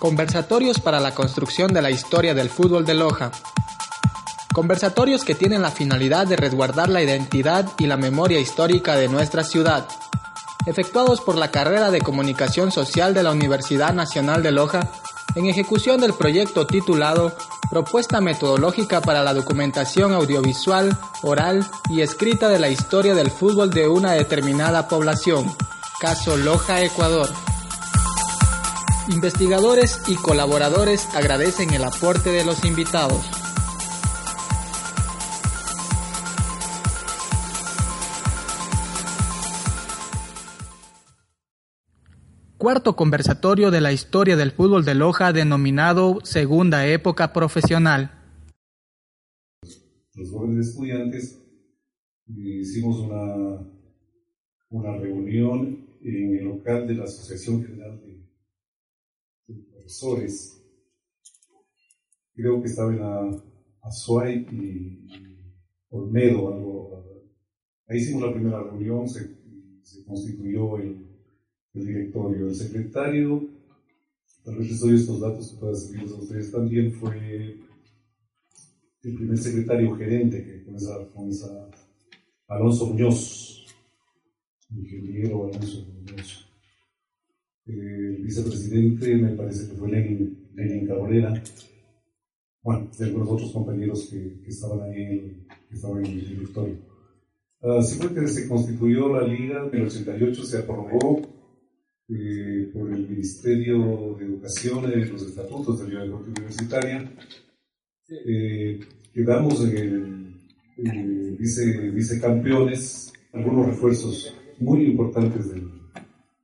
Conversatorios para la construcción de la historia del fútbol de Loja. Conversatorios que tienen la finalidad de resguardar la identidad y la memoria histórica de nuestra ciudad. Efectuados por la carrera de Comunicación Social de la Universidad Nacional de Loja, en ejecución del proyecto titulado Propuesta metodológica para la documentación audiovisual, oral y escrita de la historia del fútbol de una determinada población. Caso Loja, Ecuador. Investigadores y colaboradores agradecen el aporte de los invitados. Cuarto conversatorio de la historia del fútbol de Loja denominado Segunda Época Profesional. Los jóvenes estudiantes hicimos una, una reunión en el local de la Asociación General de, Profesores. Creo que estaba en Azuay y Olmedo. Algo, ahí hicimos la primera reunión, se, constituyó el directorio. El secretario, tal vez les doy estos datos que puedan servirles a ustedes también, fue el primer secretario gerente que con esa, con Alonso Muñoz, ingeniero Alonso vicepresidente me parece que fue Lenin, Lenin Cabrera. Bueno, de algunos otros compañeros que, que estaban ahí, que estaban en el directorio. Así fue que se constituyó la liga, en el 88 se aprobó eh, por el Ministerio de Educación de los estatutos de la Liga Universitaria. Eh, quedamos en el, vice, vicecampeones, algunos refuerzos muy importantes del,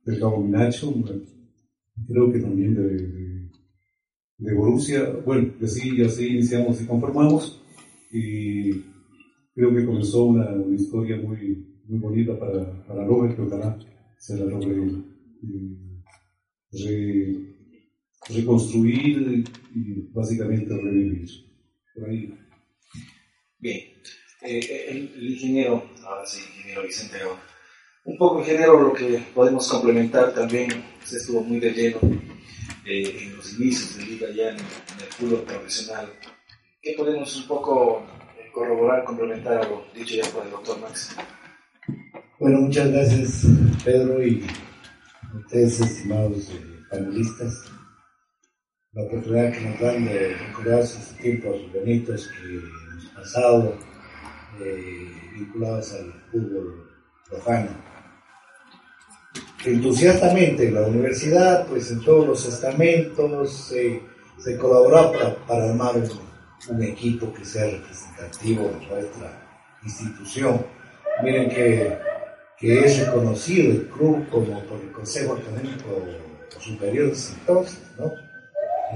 del Cabo Minacho, creo que también de, de, Borussia. Bueno, y así, así iniciamos y conformamos y creo que comenzó una, una historia muy, muy bonita para, para Loja, que ojalá se la logre reconstruir y básicamente revivir. Por ahí. Bien, eh, el, ingeniero, ahora sí, ingeniero Vicente Un poco, ingeniero, lo que podemos complementar también, usted estuvo muy de lleno eh, en los inicios de Liga ya en, el fútbol profesional. ¿Qué podemos un poco eh, corroborar, complementar a lo dicho ya por el doctor Max? Bueno, muchas gracias, Pedro, y ustedes, estimados eh, panelistas, la oportunidad que nos dan de recordar esos tiempos bonitos que hemos pasado eh, vinculados al fútbol profano. Entusiastamente en la universidad, pues en todos los estamentos se colaboró para, armar un, equipo que sea representativo de nuestra institución. Miren que que es reconocido el club como por el Consejo Académico Superior de entonces, ¿no?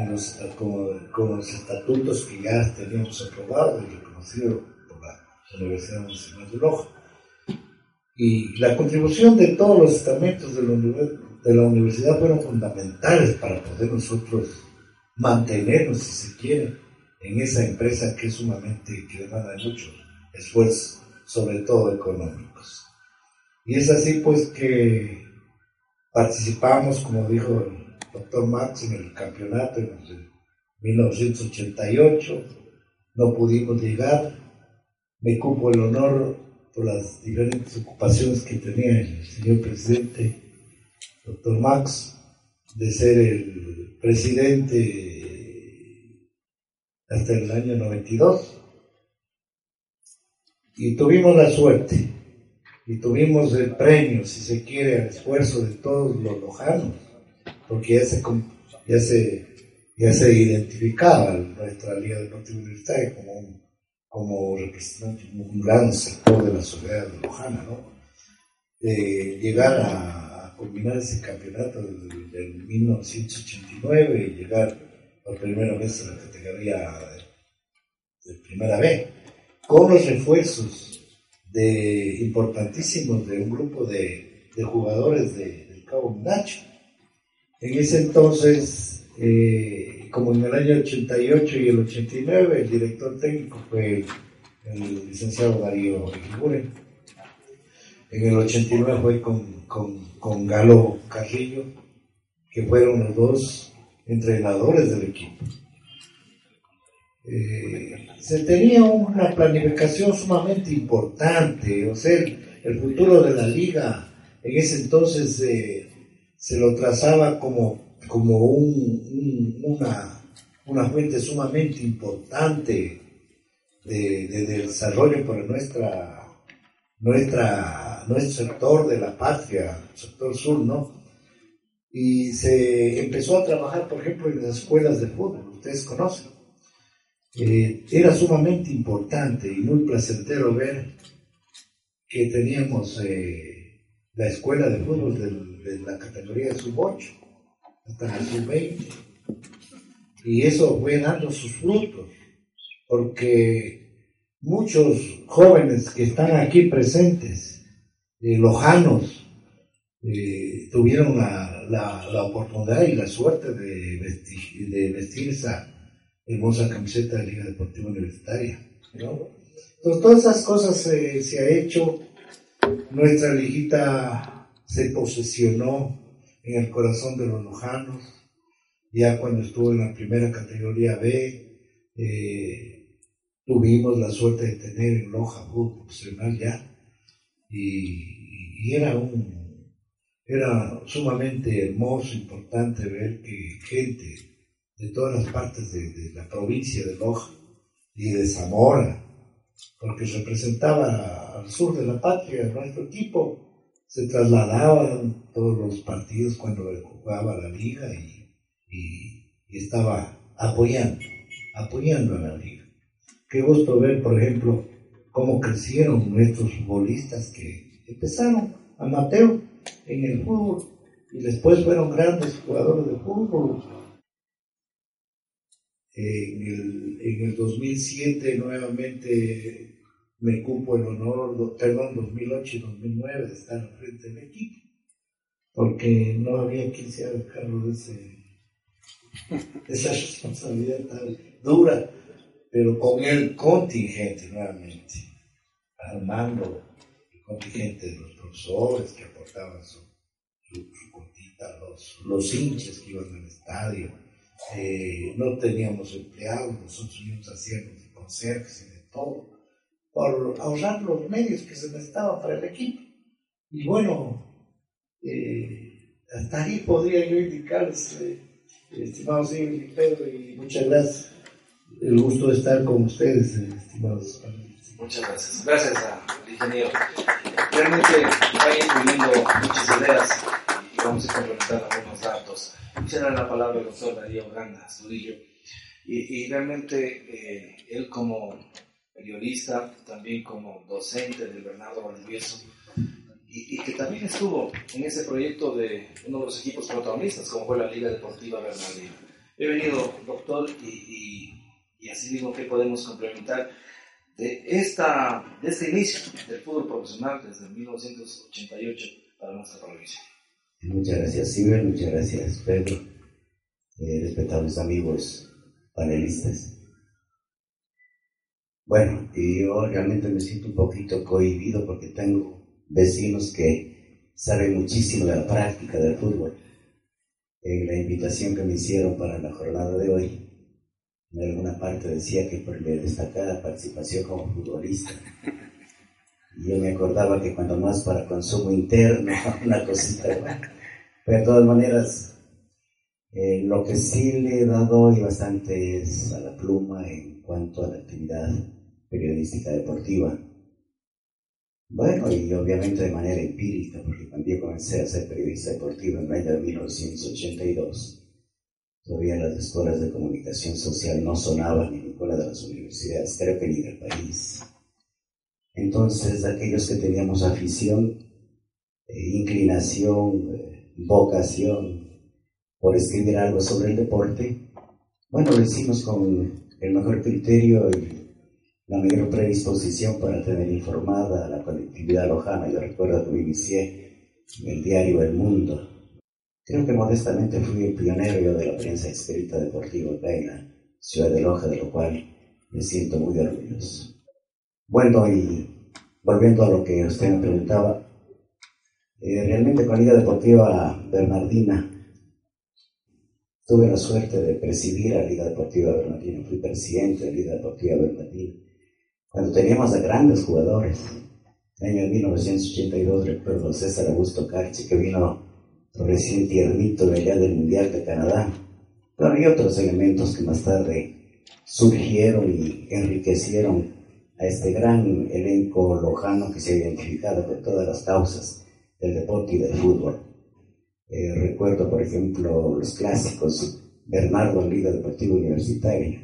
Los, con, los estatutos que ya teníamos aprobados y reconocido por la Universidad Nacional de Loja. Y la contribución de todos los estamentos de la, de la universidad fueron fundamentales para poder nosotros mantenernos, si se quiere, en esa empresa que es sumamente, que demanda mucho esfuerzo, sobre todo económicos. Y es así pues que participamos, como dijo el doctor Max, en el campeonato en 1988, no pudimos llegar, me cupo el honor por las diferentes ocupaciones que tenía el señor presidente, doctor Max, de ser el presidente hasta el año 92. Y tuvimos la suerte y tuvimos el premio, si se quiere, al esfuerzo de todos los lojanos, porque ya se, ya se, ya se identificaba nuestra Liga Deportiva Universitaria como un, como representante, un gran sector de la sociedad lojana, ¿no? llegar a, culminar ese campeonato del, 1989 y llegar por primera vez a la categoría de, primera B, con los refuerzos de, importantísimos de un grupo de, jugadores del Cabo Nacho. En ese entonces, eh, como en el año 88 y el 89, el director técnico fue el licenciado Darío Figuren. En el 89 fue con, con, Galo Carrillo, que fueron los dos entrenadores del equipo. Eh, se tenía una planificación sumamente importante, o sea, el, futuro de la liga en ese entonces eh, se lo trazaba como, como una, fuente sumamente importante de, desarrollo para nuestra, nuestro sector de la patria, el sector sur, ¿no? Y se empezó a trabajar, por ejemplo, en las escuelas de fútbol, ustedes conocen. Eh, era sumamente importante y muy placentero ver que teníamos eh, la escuela de fútbol de, la categoría sub-8 hasta la sub-20. Y eso fue dando sus frutos porque muchos jóvenes que están aquí presentes, eh, lojanos, eh, tuvieron la, la, oportunidad y la suerte de vestir, de vestir esa hermosa camiseta de Liga Deportiva Universitaria. Entonces, todas esas cosas se ha hecho. Nuestra liguita se posesionó en el corazón de los lojanos, ya cuando estuvo en la primera categoría B. Eh, tuvimos la suerte de tener en Loja fútbol profesional ya y, era un era sumamente hermoso, importante ver que gente de todas las partes de, la provincia de Loja y de Zamora, porque representaba al sur de la patria, nuestro equipo, se trasladaban todos los partidos cuando jugaba la liga y, y estaba apoyando, apoyando a la liga. Qué gusto ver, por ejemplo, cómo crecieron nuestros futbolistas que empezaron amateur en el fútbol y después fueron grandes jugadores de fútbol. En el, en 2007 nuevamente me cupo el honor, perdón, 2008 y 2009 de estar frente del equipo, porque no había quien se haga cargo de, ese, esa responsabilidad tan dura pero con el contingente nuevamente, armando el contingente de los profesores que aportaban su, su, los, los hinchas que iban al estadio, eh, no teníamos empleados, nosotros mismos hacíamos de conserjes y de todo, por ahorrar los medios que se necesitaban para el equipo. Y bueno, eh, hasta ahí podría yo indicarles, eh, estimado señor Pedro, y muchas gracias el gusto de estar con ustedes, estimados Muchas gracias. Gracias al ingeniero. Realmente va incluyendo muchas ideas y vamos a complementar algunos datos. Quisiera la palabra al doctor Darío Granda Estudillo. Y, y, realmente eh, él como periodista, también como docente del Bernardo Valdivieso, y, y, que también estuvo en ese proyecto de uno de los equipos protagonistas, como fue la Liga Deportiva Bernardino. He venido, doctor, y y así mismo que podemos complementar de, esta, de este inicio del fútbol profesional desde 1988 para nuestra provincia. Muchas gracias, Ciber, muchas gracias, Pedro, eh, respetables amigos panelistas. Bueno, yo realmente me siento un poquito cohibido porque tengo vecinos que saben muchísimo de la práctica del fútbol. En la invitación que me hicieron para la jornada de hoy, en alguna parte decía que por mi destacada participación como futbolista. Y yo me acordaba que cuando más para consumo interno, una cosita, pero de todas maneras, eh, lo que sí le he dado hoy bastante es a la pluma en cuanto a la actividad periodística deportiva. Bueno, y obviamente de manera empírica, porque yo comencé a ser periodista deportivo en el año de 1982, Todavía las escuelas de comunicación social no sonaban en ninguna de las universidades, creo que ni en el país. Entonces, aquellos que teníamos afición, e inclinación, eh, vocación por escribir algo sobre el deporte, bueno, lo hicimos con el mejor criterio y la mayor predisposición para tener informada a la colectividad lojana. Yo recuerdo que me inicié en el diario El Mundo. Creo que modestamente fui el pionero de la prensa escrita deportiva en la ciudad de Loja, de lo cual me siento muy orgulloso. Bueno, y volviendo a lo que usted me preguntaba, eh, realmente con Liga Deportiva Bernardina tuve la suerte de presidir a Liga Deportiva Bernardina, fui presidente de Liga Deportiva Bernardina cuando teníamos a grandes jugadores. En el año 1982 recuerdo César Augusto Carchi que vino recién tiernito de allá del Mundial de Canadá. Pero había otros elementos que más tarde surgieron y enriquecieron a este gran elenco lojano que se ha identificado con todas las causas del deporte y del fútbol. Eh, recuerdo, por ejemplo, los clásicos, Bernardo en Liga Deportiva Universitaria,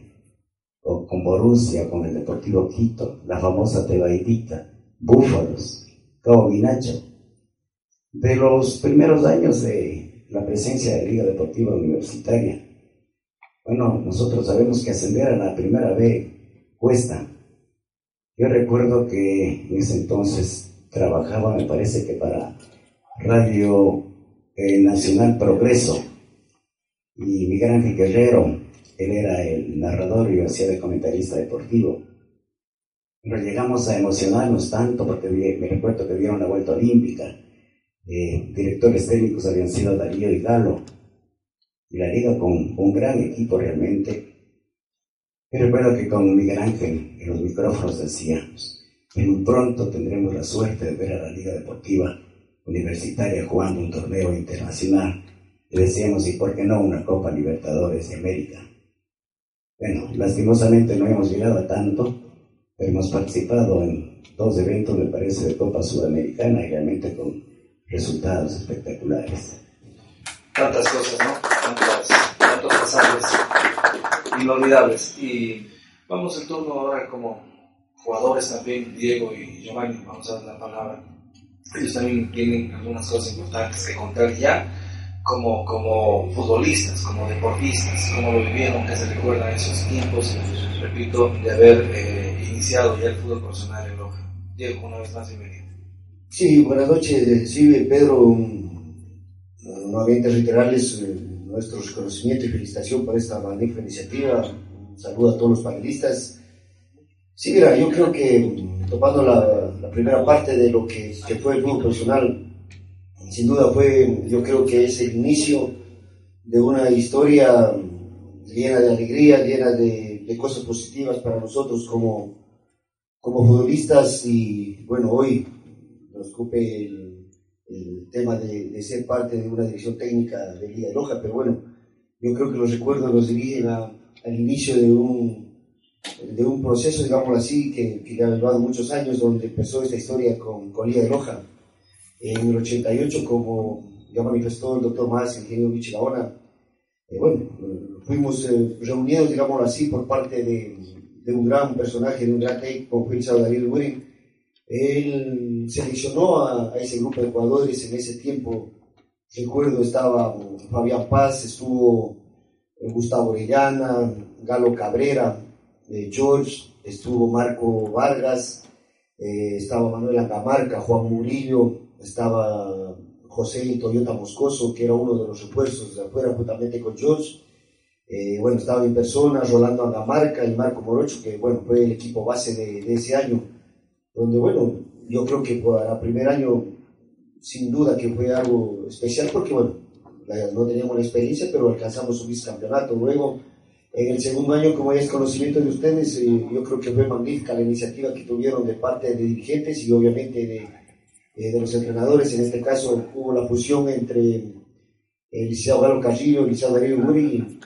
o con Borussia, con el Deportivo Quito, la famosa Tebaidita, Búfalos, Cabo Vinacho. De los primeros años de la presencia de Liga Deportiva Universitaria, bueno, nosotros sabemos que ascender a la primera B cuesta. Yo recuerdo que en ese entonces trabajaba, me parece que para Radio eh, Nacional Progreso, y Miguel Ángel Guerrero él era el narrador y yo hacía de comentarista deportivo. Pero llegamos a emocionarnos tanto porque me recuerdo que dieron la vuelta olímpica. Eh, directores técnicos habían sido Darío y Galo. Y la liga con un gran equipo realmente. Y recuerdo que con Miguel Ángel en los micrófonos decíamos, que muy pronto tendremos la suerte de ver a la Liga Deportiva Universitaria jugando un torneo internacional. Y decíamos, ¿y por qué no una Copa Libertadores de América? Bueno, lastimosamente no hemos llegado a tanto, hemos participado en dos eventos, me parece, de Copa Sudamericana realmente con resultados espectaculares. Tantas cosas, ¿no? Tantas, tantos pasajes inolvidables. Y vamos el turno ahora como jugadores también, Diego y Giovanni, vamos a dar la palabra. Ellos también tienen algunas cosas importantes que contar ya como, como futbolistas, como deportistas, cómo lo vivieron, que se recuerdan esos tiempos, repito, de haber eh, iniciado ya el fútbol profesional en Loja. Diego, una vez más, bienvenido. Sí, buenas noches, sí, Pedro. Nuevamente reiterarles eh, nuestro reconocimiento y felicitación por esta magnífica iniciativa. Un saludo a todos los panelistas. Sí, mira, yo creo que topando la, la primera parte de lo que, que fue el fútbol profesional, sin duda fue, yo creo que es el inicio de una historia llena de alegría, llena de, de cosas positivas para nosotros como, como futbolistas. Y bueno, hoy nos ocupe el, el tema de, de, ser parte de una dirección técnica de Liga de Loja, pero bueno, yo creo que los recuerdos los dirigen a, al inicio de un, de un proceso, digamos así, que, que ha llevado muchos años, donde empezó esta historia con, con Liga de Loja en el 88, como ya manifestó el doctor Más, ingeniero Michilaona, eh, bueno, fuimos eh, reunidos, digamos así, por parte de, de, un gran personaje, de un gran técnico, fue David Wuring. Él seleccionó a, a, ese grupo de jugadores en ese tiempo. Recuerdo, estaba Fabián Paz, estuvo eh, Gustavo Orellana, Galo Cabrera, eh, George, estuvo Marco Vargas, eh, estaba Manuel Angamarca, Juan Murillo, estaba José Toyota Moscoso, que era uno de los refuerzos de afuera, juntamente con George. Eh, bueno, estaba en persona Rolando Angamarca y Marco Morocho, que bueno, fue el equipo base de, de, ese año, donde bueno, yo creo que para primer año, sin duda que fue algo especial, porque bueno, no teníamos la experiencia, pero alcanzamos un vicecampeonato. Luego, en el segundo año, como ya es conocimiento de ustedes, eh, yo creo que fue magnífica la iniciativa que tuvieron de parte de dirigentes y obviamente de, eh, de los entrenadores. En este caso hubo la fusión entre el Liceo Galo Carrillo y el Liceo Darío Muri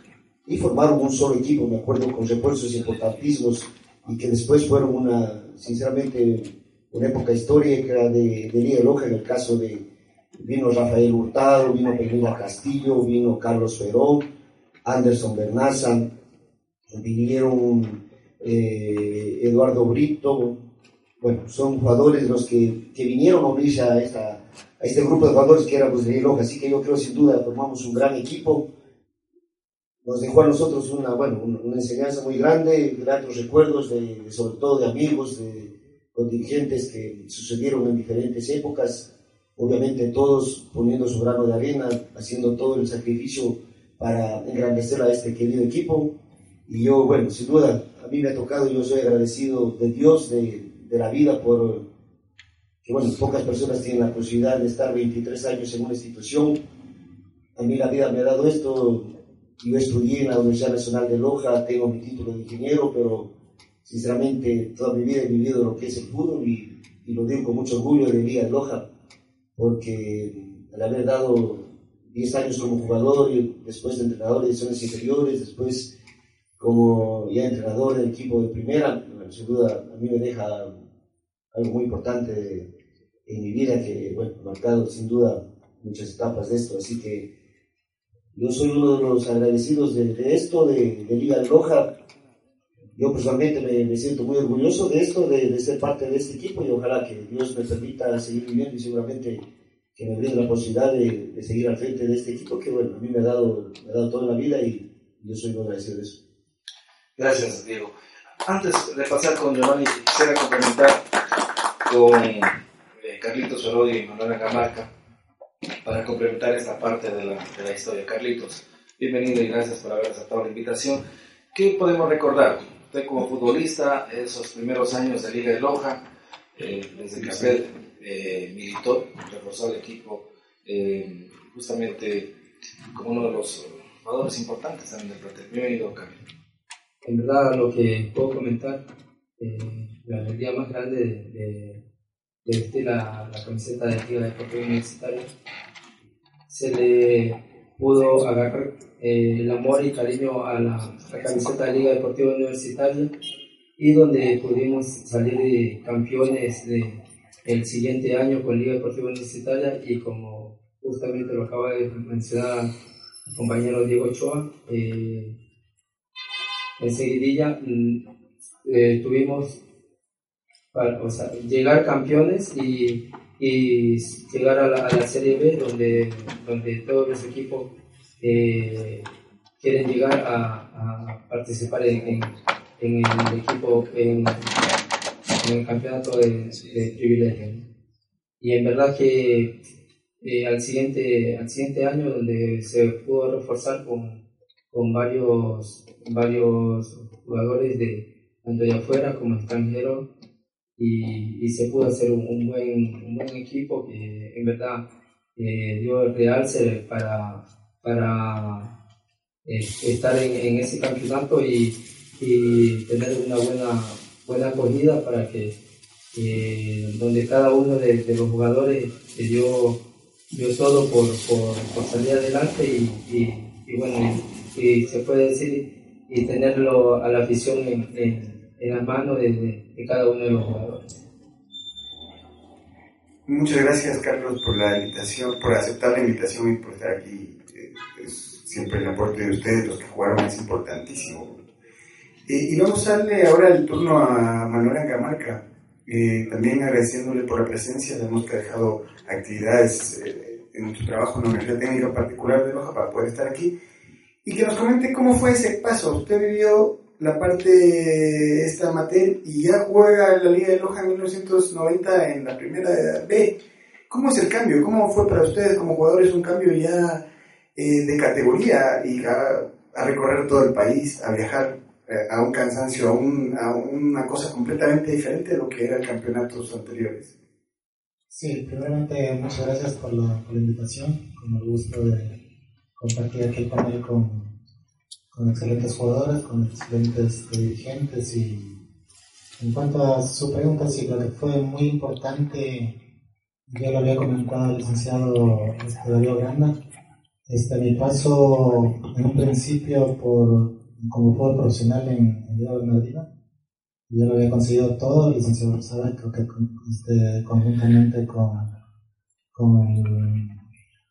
y formaron un solo equipo, me acuerdo, con refuerzos importantísimos y que después fueron una, sinceramente, una época histórica de, de Liga Loja, en el caso de vino Rafael Hurtado, vino Peñina Castillo, vino Carlos Ferón, Anderson Bernaza, vinieron eh, Eduardo Brito, bueno, son jugadores los que, que vinieron a unirse a, esta, a este grupo de jugadores que éramos de Loja, así que yo creo sin duda formamos un gran equipo. Nos dejó a nosotros una, bueno, una enseñanza muy grande, grandes recuerdos, de, sobre todo de amigos, de, con dirigentes que sucedieron en diferentes épocas, obviamente todos poniendo su grano de arena, haciendo todo el sacrificio para engrandecer a este querido equipo. Y yo, bueno, sin duda, a mí me ha tocado, yo soy agradecido de Dios, de, de la vida, por que, bueno, pocas personas tienen la posibilidad de estar 23 años en una institución. A mí la vida me ha dado esto. Yo estudié en la Universidad Nacional de Loja, tengo mi título de ingeniero, pero sinceramente toda mi vida he vivido lo que es el fútbol y, lo digo con mucho orgullo de Liga de Loja, porque al haber dado 10 años como jugador y después de entrenador de ediciones inferiores, después como ya entrenador del equipo de primera, sin duda a mí me deja algo muy importante en mi vida que, bueno, marcado sin duda muchas etapas de esto, así que yo soy uno de los agradecidos de, esto, de, Liga Roja. Yo personalmente me, siento muy orgulloso de esto, de, ser parte de este equipo y ojalá que Dios me permita seguir viviendo y seguramente que me brinde la posibilidad de, seguir al frente de este equipo que, bueno, a mí me ha dado, me ha dado toda la vida y yo soy muy agradecido de eso. Gracias, Diego. Antes de pasar con Giovanni, quisiera complementar con eh, Carlitos Orodi y Manuela Gamarca para complementar esta parte de la, de la historia. Carlitos, bienvenido y gracias por haber aceptado la invitación. ¿Qué podemos recordar? Usted como futbolista, esos primeros años de Liga de Loja, eh, desde que usted eh, militó, reforzó el equipo, eh, justamente como uno de los jugadores importantes también del plantel. Bienvenido, Carlitos. En verdad, lo que puedo comentar, la alegría más grande de de vestir la, camiseta de Liga Deportiva Universitaria, se le pudo agarrar eh, el amor y cariño a la, camiseta de Liga Deportiva Universitaria y donde pudimos salir campeones de, el siguiente año con Liga Deportiva Universitaria y como justamente lo acaba de mencionar el compañero Diego Ochoa, eh, en seguidilla mm, eh, tuvimos o sea, llegar campeones y, y llegar a la, a la, Serie B donde, donde todos los equipos eh, quieren llegar a, a participar en, en, el equipo, en, en el campeonato de, de privilegio. Y en verdad que eh, al, siguiente, al siguiente año donde se pudo reforzar con, con varios, varios jugadores de tanto de afuera como extranjeros y, se pudo hacer un, buen, un, buen, equipo que en verdad eh, dio el realce para, para eh, estar en, ese campeonato y, y, tener una buena, buena acogida para que eh, donde cada uno de, los jugadores dio, dio todo por, por, por, salir adelante y, y bueno, y, se puede decir y tenerlo a la afición en en las manos de, cada uno de los jugadores. Muchas gracias, Carlos, por la invitación, por aceptar la invitación y por estar aquí. Eh, siempre el aporte de ustedes, los que jugaron, es importantísimo. y vamos a darle ahora el turno a Manuela Camarca, eh, también agradeciéndole por la presencia. Que ha dejado actividades eh, en su trabajo en la Universidad Técnica Particular de Loja para poder estar aquí. Y que nos comente cómo fue ese paso. Usted vivió la parte esta amateur y ya juega en la Liga de Loja en 1990 en la primera B. ¿Cómo es el cambio? ¿Cómo fue para ustedes como jugadores un cambio ya eh, de categoría y a, recorrer todo el país, a viajar eh, a un cansancio, a, a, una cosa completamente diferente de lo que eran campeonatos anteriores? Sí, primeramente muchas gracias por la, por la invitación, con el gusto de compartir aquí con él con con excelentes jugadores, con excelentes dirigentes y en cuanto a su pregunta, sí, lo que fue muy importante, yo lo había comentado al licenciado este, Darío Granda, este, mi paso en un principio por, como jugador profesional en, en Bernardina, yo lo había conseguido todo, el licenciado Rosada, creo que este, conjuntamente con, con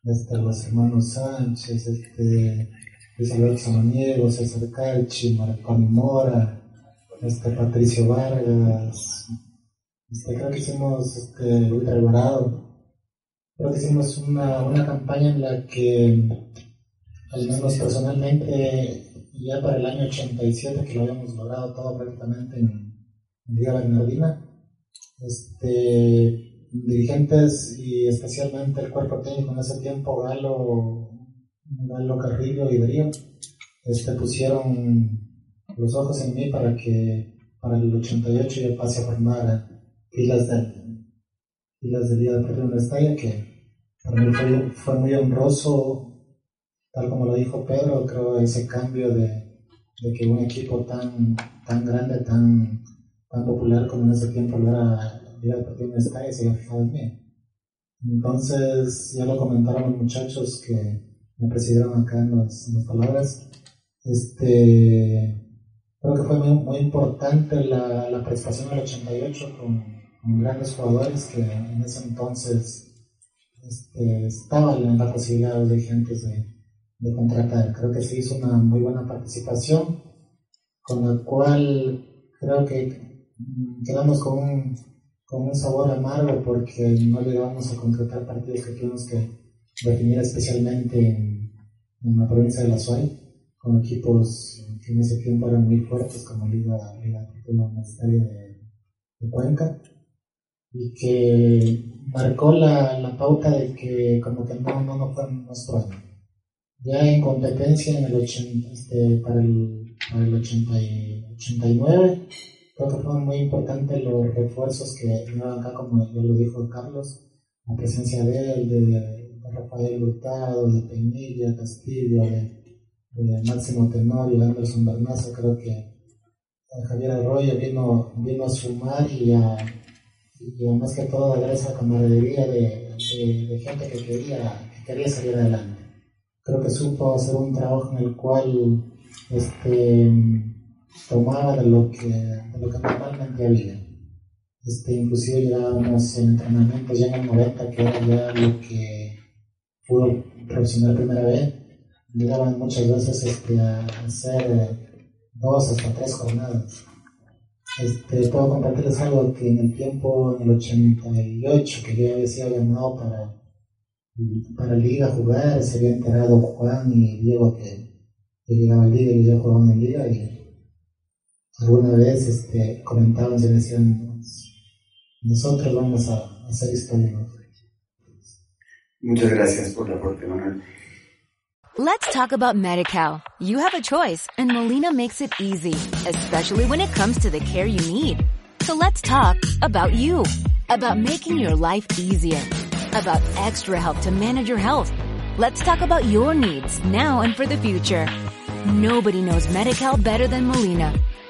este, los hermanos Sánchez, este, Alberto Samaniego, César Calchi, Marconi Mora, este Patricio Vargas, Este, creo que hicimos este, Ultra Alvarado. Creo que hicimos una, una campaña en la que, al menos personalmente, ya para el año 87, que lo habíamos logrado todo prácticamente en, en Liga Bernardina, este, dirigentes y especialmente el cuerpo técnico. En ese tiempo, Galo, Galo Carrillo y Darío, este, pusieron los ojos en mí para que para el 88 yo pase a formar filas de, filas de Liga Deportiva Universitaria, que para mí fue, fue, muy honroso, tal como lo dijo Pedro, creo ese cambio de, de que un equipo tan, tan grande, tan, tan popular como en ese tiempo lo era Liga Deportiva Universitaria, se fijado en. Entonces, ya lo comentaron los muchachos que me presidieron acá en las, palabras. Este, creo que fue muy, importante la, la, participación del 88 con, con, grandes jugadores que en ese entonces este, estaban en la posibilidad de de, de contratar. Creo que se hizo una muy buena participación, con la cual creo que quedamos con un, con un sabor amargo porque no llegamos a concretar partidos que tuvimos que definir especialmente en, en la provincia de La Suárez con equipos que en ese tiempo eran muy fuertes como Liga, Liga Universitaria de, de, Cuenca y que marcó la, la, pauta de que como que no, no, no fue nuestro año. Ya en competencia en el 80, este, para el, para el 80 y 89 creo que fueron muy importantes los refuerzos que llegaban acá como ya lo dijo Carlos, la presencia de él, de, de Rafael Hurtado, de Peñilla, Castillo, de de Máximo Tenor y Anderson Bernaza, creo que Javier Arroyo vino, vino a sumar y a, y más que todo a dar esa camaradería de, de, de, gente que quería, que quería salir adelante. Creo que supo hacer un trabajo en el cual este, tomaba de lo que, de lo que normalmente había. Este, inclusive llegábamos en entrenamientos ya en el 90, que era ya lo que fue profesional primera vez, llegaban muchas veces este, a hacer dos hasta tres jornadas. Este, puedo compartirles algo que en el tiempo, en el 88, que yo había sido llamado para, para Liga a jugar, se había enterado Juan y Diego que, que llegaba a Liga y yo jugaba en Liga y alguna vez este, comentaban y decían, nosotros vamos a hacer historia. Muchas gracias por la aporte, Manuel. Let's talk about MediCal. You have a choice and Molina makes it easy, especially when it comes to the care you need. So let's talk about you, about making your life easier, about extra help to manage your health. Let's talk about your needs now and for the future. Nobody knows MediCal better than Molina.